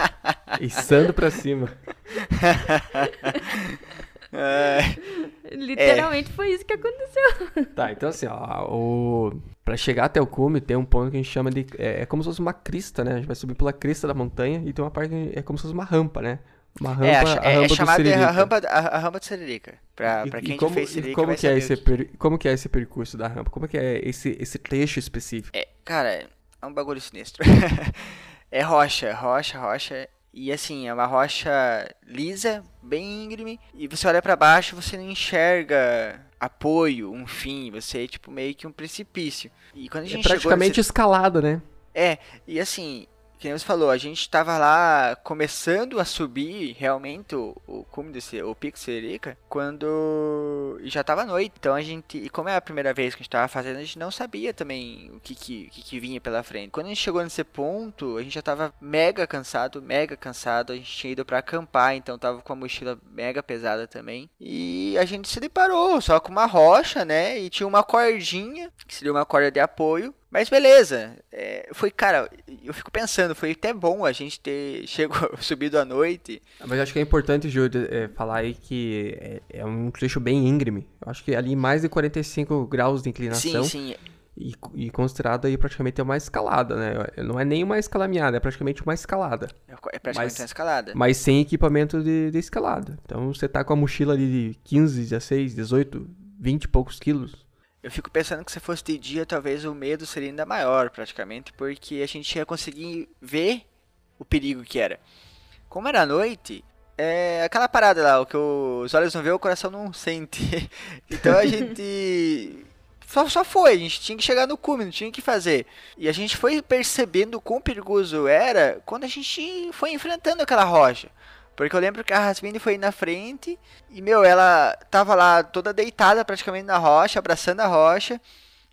Içando pra cima. É, Literalmente foi isso que aconteceu. Tá, então assim, ó, o... pra chegar até o cume tem um ponto que a gente chama de. É, é como se fosse uma crista, né? A gente vai subir pela crista da montanha e tem uma parte que é como se fosse uma rampa, né? Uma rampa, é, a, a cha- rampa é, é do chamada de a rampa, a, a rampa de Siririca. Pra, E- pra e quem como, fez e Siririca como vai que é esse per- como que é esse percurso da rampa? Como que é esse, esse trecho específico? É, cara, é um bagulho sinistro. é rocha, rocha, rocha. E assim, é uma rocha lisa, bem íngreme, e você olha para baixo, você não enxerga apoio, um fim, você é tipo meio que um precipício. E quando a É gente praticamente chegou nesse... escalada, né? É, e assim, que nem você falou, a gente tava lá começando a subir realmente o, o cume desse, o pico Sererica, quando já tava noite. Então a gente, e como é a primeira vez que a gente tava fazendo, a gente não sabia também o que que, que, que vinha pela frente. Quando a gente chegou nesse ponto, a gente já tava mega cansado, mega cansado. A gente tinha ido pra acampar, então tava com a mochila mega pesada também. E a gente se deparou só com uma rocha, né? E tinha uma cordinha, que seria uma corda de apoio. Mas beleza, é, foi, cara, eu fico pensando, foi até bom a gente ter chegou, subido à noite. Mas eu acho que é importante, Júlio, é, falar aí que é, é um trecho bem íngreme. Eu acho que ali mais de 45 graus de inclinação. Sim, sim, E, e considerado aí praticamente uma escalada, né? Não é nem uma escalameada, é praticamente uma escalada. é praticamente Mas- uma escalada. Mas sem equipamento de, de escalada. Então você tá com a mochila ali de 15, 16, 18, 20 e poucos quilos. Eu fico pensando que se fosse de dia, talvez o medo seria ainda maior, praticamente, porque a gente ia conseguir ver o perigo que era. Como era noite, é aquela parada lá, o que os olhos não vê, o coração não sente. Então a gente só, só foi, a gente tinha que chegar no cume, não tinha que fazer. E a gente foi percebendo o quão perigoso era quando a gente foi enfrentando aquela rocha. Porque eu lembro que a Rasmini foi na frente e, meu, ela tava lá toda deitada praticamente na rocha, abraçando a rocha,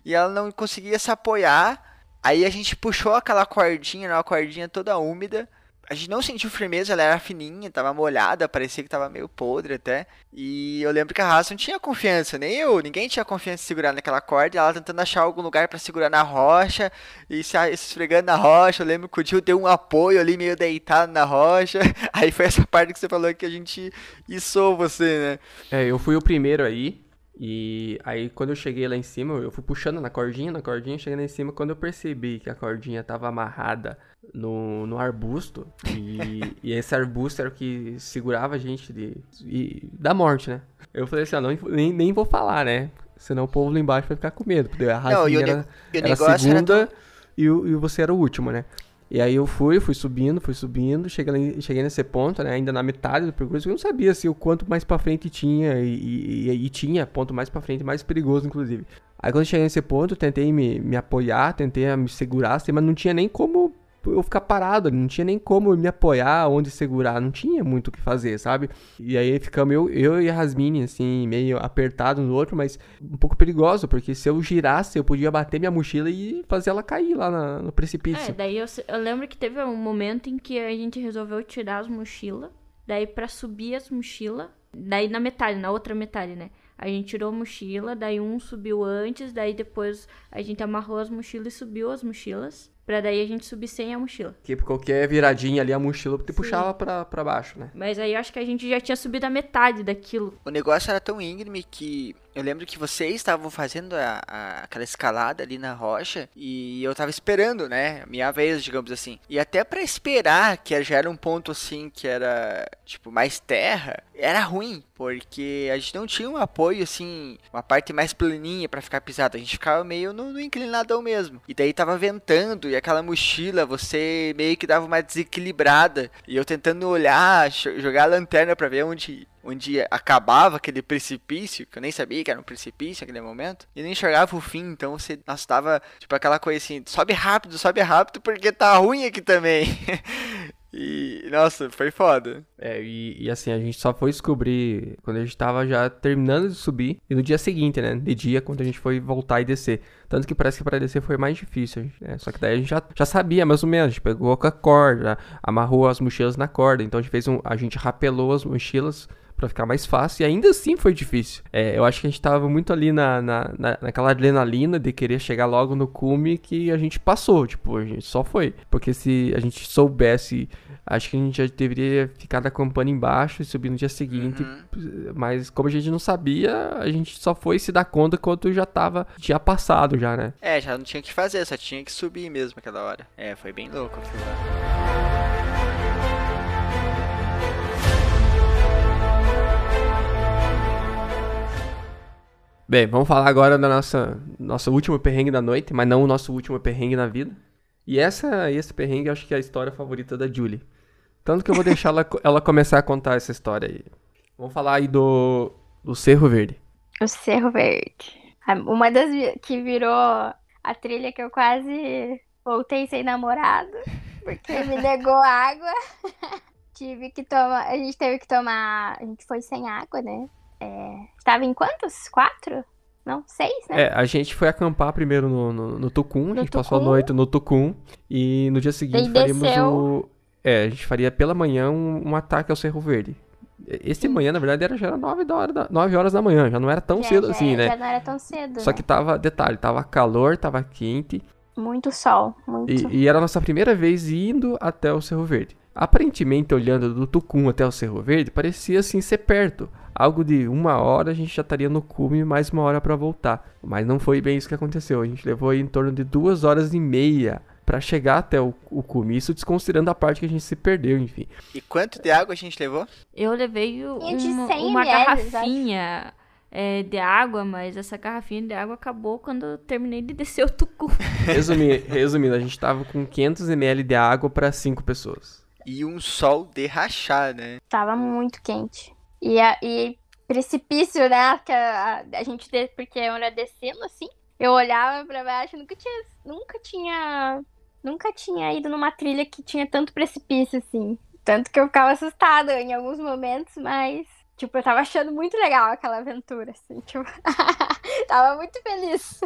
e ela não conseguia se apoiar. Aí a gente puxou aquela cordinha, uma cordinha toda úmida. A gente não sentiu firmeza, ela era fininha, tava molhada, parecia que tava meio podre até. E eu lembro que a raça não tinha confiança, nem eu, ninguém tinha confiança em segurar naquela corda. Ela tentando achar algum lugar pra segurar na rocha e se se esfregando na rocha. Eu lembro que o tio deu um apoio ali, meio deitado na rocha. Aí foi essa parte que você falou que a gente içou você, né? É, eu fui o primeiro aí. E aí quando eu cheguei lá em cima, eu fui puxando na cordinha, na cordinha, cheguei lá em cima. Quando eu percebi que a cordinha tava amarrada no, no arbusto, e, e esse arbusto era o que segurava a gente de, e- da morte, né? Eu falei assim, ah, não, nem, nem vou falar, né? Senão o povo lá embaixo vai ficar com medo. Porque a Não, e o, era, e o era a negócio era segunda tão- e, o- e você era o último, né? E aí eu fui, fui subindo, fui subindo, cheguei, cheguei nesse ponto, né? Ainda na metade do percurso, eu não sabia se o quanto mais pra frente tinha, e, e- e- tinha ponto mais pra frente, mais perigoso, inclusive. Aí quando cheguei nesse ponto, tentei me, me apoiar, tentei me segurar, assim, mas não tinha nem como eu ficar parado, não tinha nem como me apoiar, onde segurar, não tinha muito o que fazer, sabe? E aí ficamos eu, eu e a Rasmini, assim, meio apertados no outro, mas um pouco perigoso, porque se eu girasse, eu podia bater minha mochila e fazer ela cair lá na- no precipício. É, daí eu, eu lembro que teve um momento em que a gente resolveu tirar as mochilas. Daí pra subir as mochilas. Daí na metade, na outra metade, né? A gente tirou a mochila, daí um subiu antes, daí depois a gente amarrou as mochilas e subiu as mochilas. Pra daí a gente subir sem a mochila. Porque qualquer viradinha ali, a mochila te Sim. puxava pra, pra baixo, né? Mas aí eu acho que a gente já tinha subido a metade daquilo. O negócio era tão íngreme que eu lembro que vocês estavam fazendo a- a- aquela escalada ali na rocha e eu tava esperando, né? Minha vez, digamos assim. E até pra esperar, que já era um ponto assim que era tipo mais terra, era ruim, porque a gente não tinha um apoio assim, uma parte mais planinha pra ficar pisado. A gente ficava meio no, no inclinadão mesmo. E daí tava ventando e aquela mochila, você meio que dava uma desequilibrada. E eu tentando olhar, jo- jogar a lanterna pra ver onde onde acabava aquele precipício, que eu nem sabia que era um precipício naquele momento, e nem enxergava o fim, então você, nossa, tava, tipo, aquela coisa assim, sobe rápido, sobe rápido, porque tá ruim aqui também. e, nossa, foi foda. É, e, e assim, a gente só foi descobrir quando a gente tava já terminando de subir. E no dia seguinte, né? De dia, quando a gente foi voltar e descer. Tanto que parece que pra descer foi mais difícil. Né? Só que daí a gente já, já sabia mais ou menos. A gente pegou com a corda, amarrou as mochilas na corda. Então a gente fez um. A gente rapelou as mochilas pra ficar mais fácil. E ainda assim foi difícil. É, eu acho que a gente tava muito ali na, na, na- naquela adrenalina de querer chegar logo no cume que a gente passou. Tipo, a gente só foi. Porque se a gente soubesse. Acho que a gente já deveria ficar acampando embaixo e subir no dia seguinte. Uhum. Mas como a gente não sabia, a gente só foi se dar conta quando já tava. Tinha passado já, né? É, já não tinha o que fazer, só tinha que subir mesmo aquela hora. É, foi bem louco aquilo lá. Bem, vamos falar agora da nossa nosso último perrengue da noite, mas não o nosso último perrengue na vida. E essa esse perrengue eu acho que é a história favorita da Julie. Tanto que eu vou deixar ela, ela começar a contar essa história aí. Vamos falar aí do, do Cerro Verde. O Cerro Verde. Uma das que virou a trilha que eu quase voltei sem namorado, porque me negou água. Tive que tomar. A gente teve que tomar. A gente foi sem água, né? É, Tava em quantos? Quatro? Não, seis, né? É, a gente foi acampar primeiro no, no, no Tucum, a No gente passou a Tucum. noite no Tucum e no dia seguinte Daí faríamos desceu. o. É, a gente faria pela manhã um, um ataque ao Cerro Verde. Esse manhã, na verdade, era, já era 9 da hora da, 9 horas da manhã, já não era tão Já- cedo já- assim, né? Já não era tão cedo. Só né? que tava, detalhe, tava calor, tava quente Muito sol, muito. e, e era a nossa primeira vez indo até o Cerro Verde. Aparentemente, olhando do Tucum até o Cerro Verde, parecia assim ser perto. Algo de uma hora a gente já estaria no cume mais uma hora pra voltar. Mas não foi bem isso que aconteceu. A gente levou aí em torno de duas horas e meia pra chegar até o, o cume. Isso desconsiderando a parte que a gente se perdeu, enfim. E quanto de água a gente levou? Eu levei uma, 100 uma ml, garrafinha é, de água, mas essa garrafinha de água acabou quando eu terminei de descer o tucu. Resumi- resumindo, a gente tava com 500ml de água pra cinco pessoas. E um sol de rachar, né? Tava muito quente. E, a- e precipício, né? Que a, a gente, porque eu era descendo assim, eu olhava pra baixo, nunca tinha, nunca tinha, nunca tinha ido numa trilha que tinha tanto precipício assim. Tanto que eu ficava assustada em alguns momentos, mas, tipo, eu tava achando muito legal aquela aventura, assim, tipo, tava muito feliz.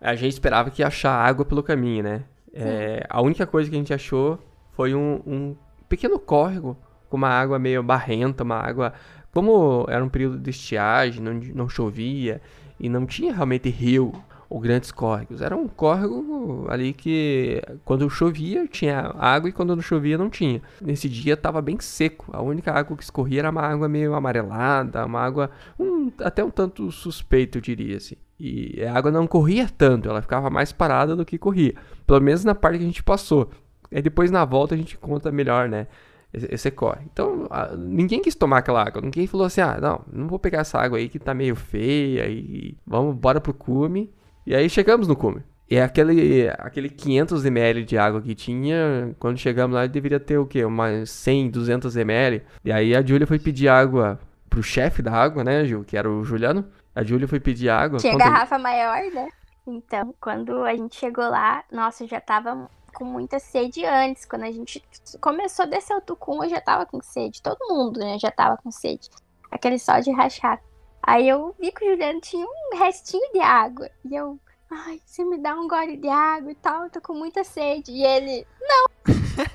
A gente esperava que ia achar água pelo caminho, né? É, a única coisa que a gente achou foi um, um pequeno córrego com uma água meio barrenta, uma água. Como era um período de estiagem, não, não chovia e não tinha realmente rio ou grandes córregos. Era um córrego ali que quando chovia tinha água e quando não chovia não tinha. Nesse dia estava bem seco. A única água que escorria era uma água meio amarelada, uma água um, até um tanto suspeito, eu diria assim. E a água não corria tanto, ela ficava mais parada do que corria. Pelo menos na parte que a gente passou. Aí depois na volta a gente conta melhor, né? Esse esse corre. Então, ninguém quis tomar aquela água. Ninguém falou assim: ah, não, não vou pegar essa água aí que tá meio feia e vamos, bora pro cume. E aí chegamos no cume. E é aquele, aquele 500 ml de água que tinha, quando chegamos lá, deveria ter o quê? Umas 100, 200 ml. E aí a Júlia foi pedir água pro chefe da água, né, Gil? Que era o Juliano. A Júlia foi pedir água. Tinha Conta garrafa maior, né? Então, quando a gente chegou lá, nossa, já tava com muita sede antes. Quando a gente começou a descer o Tucum, eu já tava com sede. Todo mundo, né, já tava com sede. Aquele sol de rachar. Aí eu vi que o Juliano tinha um restinho de água. E eu, ai, você me dá um gole de água e tal, eu tô com muita sede. E ele, não,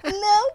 não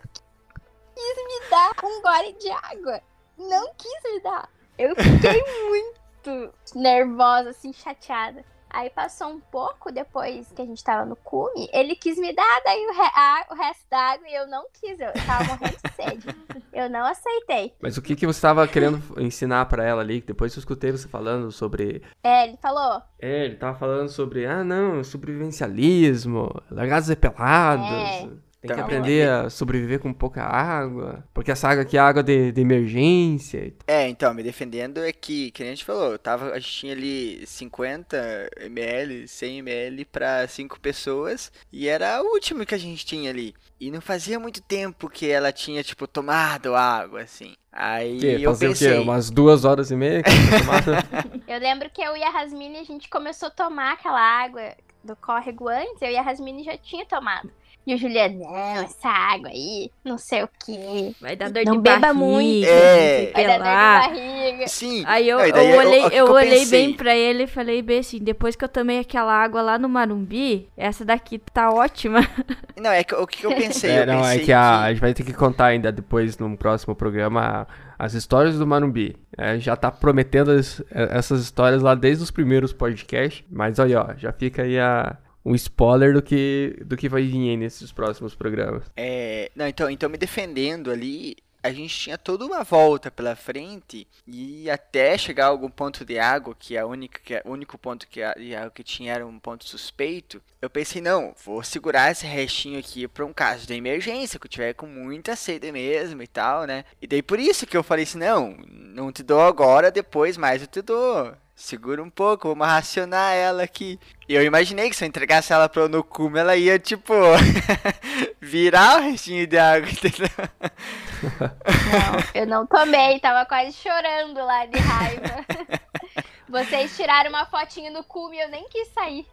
quis me dar um gole de água. Não quis me dar. Eu fiquei muito nervosa, assim, chateada. Aí passou um pouco depois que a gente tava no cume, ele quis me dar daí o, re- a- o resto da água e eu não quis, eu tava morrendo de sede. Eu não aceitei. Mas o que, que você estava querendo ensinar pra ela ali? Que depois eu escutei você falando sobre. É, ele falou, É, ele tava falando sobre. Ah, não, sobrevivencialismo, largados e pelados. É. Tem que Então, aprender a sobreviver com pouca água. Porque essa água aqui é água de, de emergência. É, então, me defendendo é que, que nem a gente falou, tava, a gente tinha ali 50 ml, 100 ml pra 5 pessoas e era o último que a gente tinha ali. E não fazia muito tempo que ela tinha, tipo, tomado água, assim. Aí Que, eu fazer pensei, o quê? Umas duas horas e meia? que eu lembro que eu e a Rasmine, a gente começou a tomar aquela água do córrego antes, eu e a Rasmine já tinha tomado. E o Juliano, não, essa água aí, não sei o quê. Vai dar dor Não de beba barriga, muito. É. Vai que dar dor de barriga. sim. Aí eu, eu eu- olhei, que eu que eu olhei bem pra ele e falei bem assim, depois que eu tomei aquela água lá no Marumbi, essa daqui tá ótima. Não, é que o que eu pensei, É, eu não, é pensei que a, a gente vai ter que contar ainda depois, num próximo programa, as histórias do Marumbi. É, já tá prometendo as- essas histórias lá desde os primeiros podcasts. Mas aí, ó, já fica aí a, um spoiler do que, do que vai vir aí nesses próximos programas. É, não, então, então me defendendo ali, a gente tinha toda uma volta pela frente e até chegar a algum ponto de água, que é o único ponto que de água que tinha era um ponto suspeito. Eu pensei, não, vou segurar esse restinho aqui para um caso de emergência, que eu tiver com muita sede mesmo e tal, né? E daí por isso que eu falei assim, não, não te dou agora, depois mais eu te dou. Segura um pouco, vamos racionar ela aqui. E eu imaginei que se eu entregasse ela pro Onokume, ela ia, tipo, virar o restinho de água, entendeu? Não, eu não tomei, tava quase chorando lá de raiva. Vocês tiraram uma fotinho no cume e eu nem quis sair.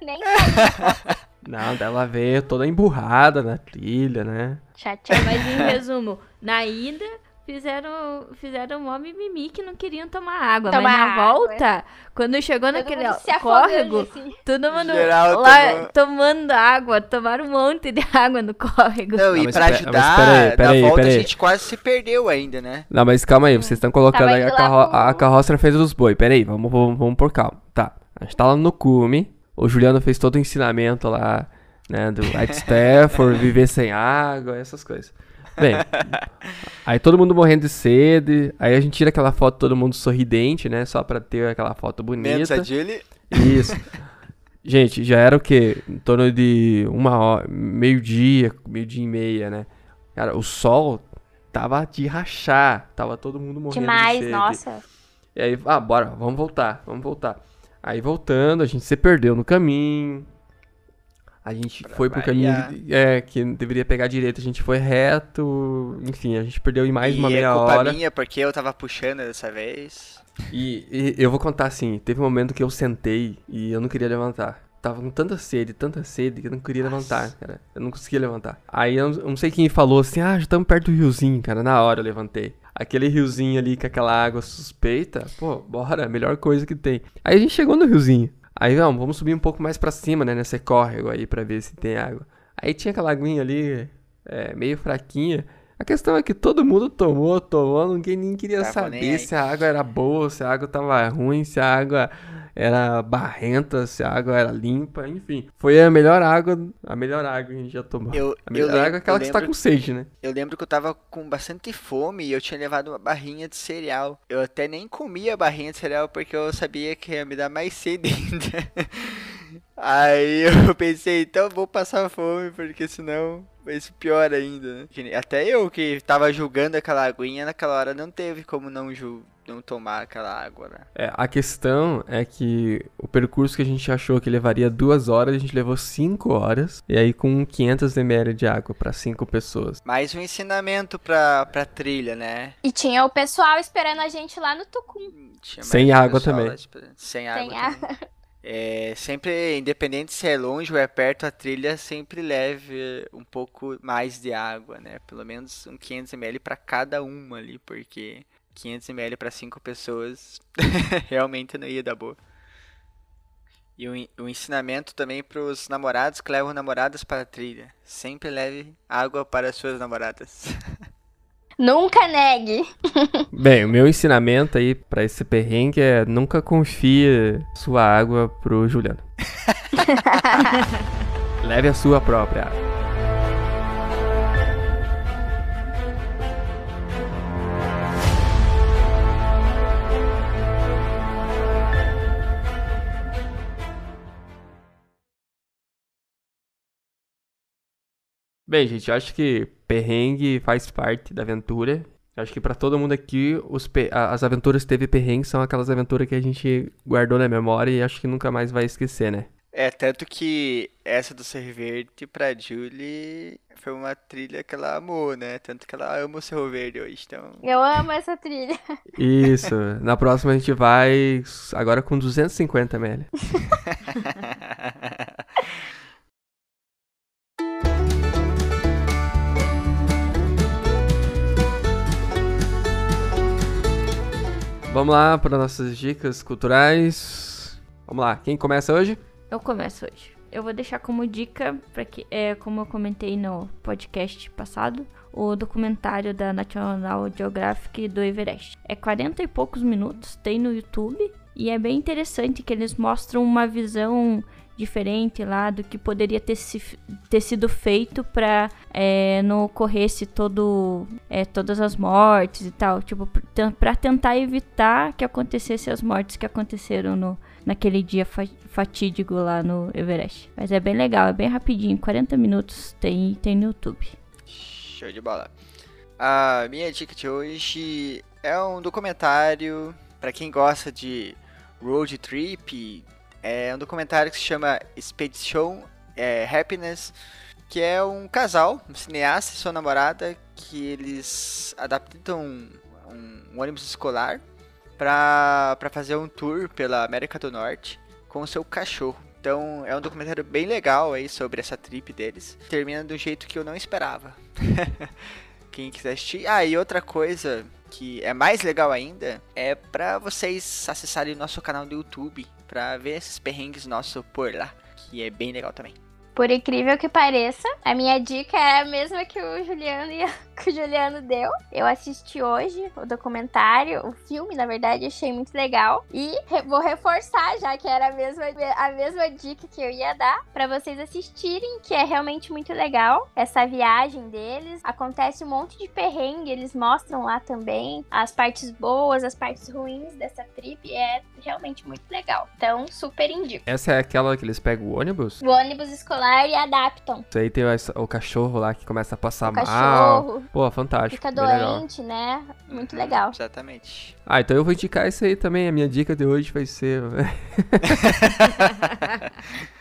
nem saí. Não, dela veio toda emburrada na trilha, né? Chateada. Mas em resumo, na ida fizeram fizeram mó mimimi que não queriam tomar água. Tomar mas na água. volta, quando chegou Todo naquele córrego, assim. todo mundo Geral lá tomou. tomando água, tomaram um monte de água no córrego. Não, e mas pra ajudar, peraí, volta peraí. a gente quase se perdeu ainda, né? Não, mas calma aí, vocês estão colocando aí a, carro pro- a carroça frente dos boi. Pera aí, vamos, vamos, vamos por calma. Tá, a gente tá lá no cume, o Juliano fez todo o ensinamento lá, né, do White Stafford, viver sem água, essas coisas. Bem, aí todo mundo morrendo de sede, aí a gente tira aquela foto todo mundo sorridente, né, só pra ter aquela foto Menos bonita. a Julie. Isso. Gente, já era o quê? Em torno de uma hora, meio-dia, meio-dia e meia, né? Cara, o sol tava de rachar, tava todo mundo morrendo de Demais, sede. nossa. E aí, ah, bora, vamos voltar, vamos voltar. Aí voltando, a gente se perdeu no caminho. A gente Pra foi pro variar. caminho é, que deveria pegar direito, a gente foi reto. Enfim, a gente perdeu em mais e uma é meia culpa hora. minha, porque eu tava puxando dessa vez. E, e eu vou contar assim, teve um momento que eu sentei e eu não queria levantar. Tava com tanta sede, tanta sede que eu não queria levantar, cara. Eu não conseguia levantar. Aí eu não sei quem falou assim, ah, já estamos perto do riozinho, cara. Na hora eu levantei. Aquele riozinho ali com aquela água suspeita, pô, bora, melhor coisa que tem. Aí a gente chegou no riozinho. Aí, não, vamos subir um pouco mais pra cima, né, nesse córrego aí pra ver se tem água. Aí tinha aquela aguinha ali, é, meio fraquinha. A questão é que todo mundo tomou, tomou, ninguém nem queria saber se a água era boa, se a água tava ruim, se a água era barrenta, se a água era limpa, enfim. Foi a melhor água, a melhor água que a gente já tomou. Eu, a eu, melhor lembro, água é aquela eu, que está com sede, né? eu lembro que eu tava com bastante fome e eu tinha levado uma barrinha de cereal. Eu até nem comia a barrinha de cereal porque eu sabia que ia me dar mais sede ainda. Aí eu pensei, então eu vou passar fome, porque senão vai ser pior ainda, né? Até eu que tava julgando aquela aguinha, naquela hora não teve como não, ju não tomar aquela água, né? É, a questão é que o percurso que a gente achou que levaria duas horas, a gente levou cinco horas. E aí com 500 ml de água para cinco pessoas. Mais um ensinamento pra, pra trilha, né? E tinha o pessoal esperando a gente lá no Tucum. Tinha Sem mais água também. Sem água Sem água. também. É, sempre, independente se é longe ou é perto, a trilha sempre leve um pouco mais de água, né? Pelo menos um 500 ml para cada uma ali, porque 500 ml para cinco pessoas realmente não ia dar boa. E o, o ensinamento também para os namorados que levam namoradas para a trilha. Sempre leve água para suas namoradas. Nunca negue. Bem, o meu ensinamento aí pra esse perrengue é nunca confie sua água pro Juliano. Leve a sua própria água. Bem, gente, eu acho que perrengue faz parte da aventura. Eu acho que pra todo mundo aqui, as aventuras que teve perrengue são aquelas aventuras que a gente guardou na memória e acho que nunca mais vai esquecer, né? É, tanto que essa do Cerro Verde pra Julie foi uma trilha que ela amou, né? Tanto que ela ama o Cerro Verde hoje, então... Eu amo essa trilha. Isso. Na próxima a gente vai agora com 250 ml. Vamos lá para nossas dicas culturais. Vamos lá, quem começa hoje? Eu começo hoje. Eu vou deixar como dica, para que, é, como eu comentei no podcast passado, o documentário da National Geographic do Everest. É 40 e poucos minutos, tem no YouTube, e é bem interessante que eles mostram uma visão diferente lá do que poderia ter, se, ter sido feito para é, não ocorresse todo, é, todas as mortes e tal. Tipo, para tentar evitar que acontecesse as mortes que aconteceram no, naquele dia fa- fatídico lá no Everest. Mas é bem legal, é bem rapidinho, 40 minutos tem, tem no YouTube. Show de bola. A minha dica de hoje é um documentário para quem gosta de road trip. É um documentário que se chama Expedition é, Happiness, que é um casal, um cineasta e sua namorada, que eles adaptam um, um ônibus escolar pra fazer um tour pela América do Norte com o seu cachorro. Então é um documentário bem legal aí sobre essa trip deles. Termina do jeito que eu não esperava. Quem quiser assistir. Ah, e outra coisa que é mais legal ainda é pra vocês acessarem o nosso canal do YouTube pra ver esses perrengues nossos por lá, que é bem legal também. Por incrível que pareça, a minha dica é a mesma que o Juliano, ia, que o Juliano deu. Eu assisti hoje o documentário, o filme, na verdade, achei muito legal. E re vou reforçar, já que era a mesma, a mesma dica que eu ia dar, para vocês assistirem, que é realmente muito legal. Essa viagem deles. Acontece um monte de perrengue, eles mostram lá também as partes boas, as partes ruins dessa trip. É realmente muito legal. Então, super indico. Essa é aquela que eles pegam o ônibus? O ônibus escolar e adaptam. Isso aí tem o, o cachorro lá que começa a passar O mal. cachorro Pô, fantástico. fica doente, né? Muito Uhum, legal. Exatamente. Ah, então eu vou indicar isso aí também. A minha dica de hoje vai ser.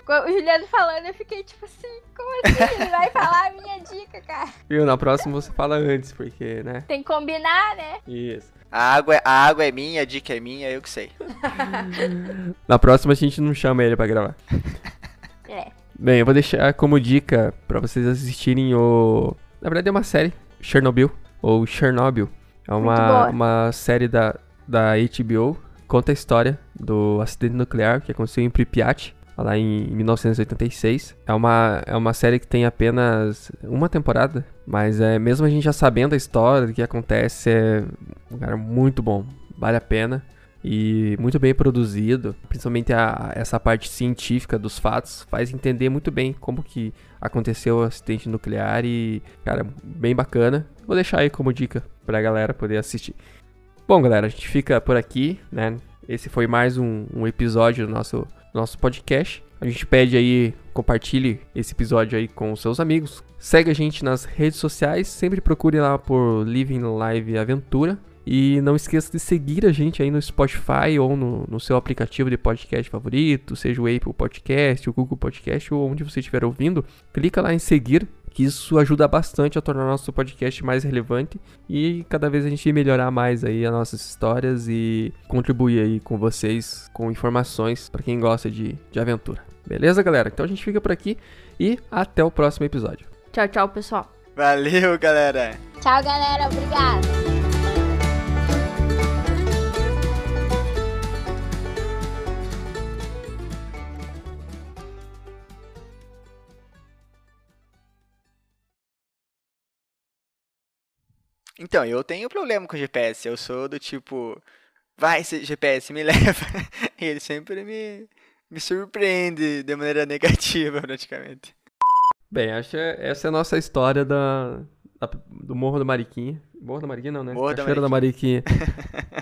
O Juliano falando, eu fiquei tipo assim, como assim? Ele vai falar a minha dica, cara. Viu? Na próxima você fala antes, porque, né? Tem que combinar, né? Isso. A água, é- a água é minha, a dica é minha, eu que sei. Na próxima a gente não chama ele pra gravar. É. Bem, eu vou deixar como dica pra vocês assistirem o. Na verdade é uma série, Chernobyl, ou Chernobyl. É uma, uma série da, da HBO, conta a história do acidente nuclear que aconteceu em Pripyat, lá em 1986. É uma, é uma série que tem apenas uma temporada, mas é mesmo a gente já sabendo a história do que acontece, é um cara muito bom, vale a pena e muito bem produzido, principalmente a, essa parte científica dos fatos, faz entender muito bem como que aconteceu o acidente nuclear e, cara, bem bacana. Vou deixar aí como dica pra galera poder assistir. Bom, galera, a gente fica por aqui, né? Esse foi mais um, um episódio do nosso, nosso podcast. A gente pede aí, compartilhe esse episódio aí com os seus amigos. Segue a gente nas redes sociais, sempre procure lá por Living Live Aventura. E não esqueça de seguir a gente aí no Spotify ou no, no seu aplicativo de podcast favorito, seja o Apple Podcast, o Google Podcast ou onde você estiver ouvindo. Clica lá em seguir, que isso ajuda bastante a tornar o nosso podcast mais relevante e cada vez a gente melhorar mais aí as nossas histórias e contribuir aí com vocês com informações para quem gosta de, de aventura. Beleza, galera? Então a gente fica por aqui e até o próximo episódio. Tchau, tchau, pessoal. Valeu, galera! Tchau, galera. Obrigada. Então, eu tenho problema com o GPS. Eu sou do tipo, vai, GPS, me leva. E ele sempre me, me surpreende de maneira negativa, praticamente. Bem, acho que essa é a nossa história da, da- do Morro da Mariquinha. Morro da Mariquinha não, né? Morro da Cachoeira da Mariquinha.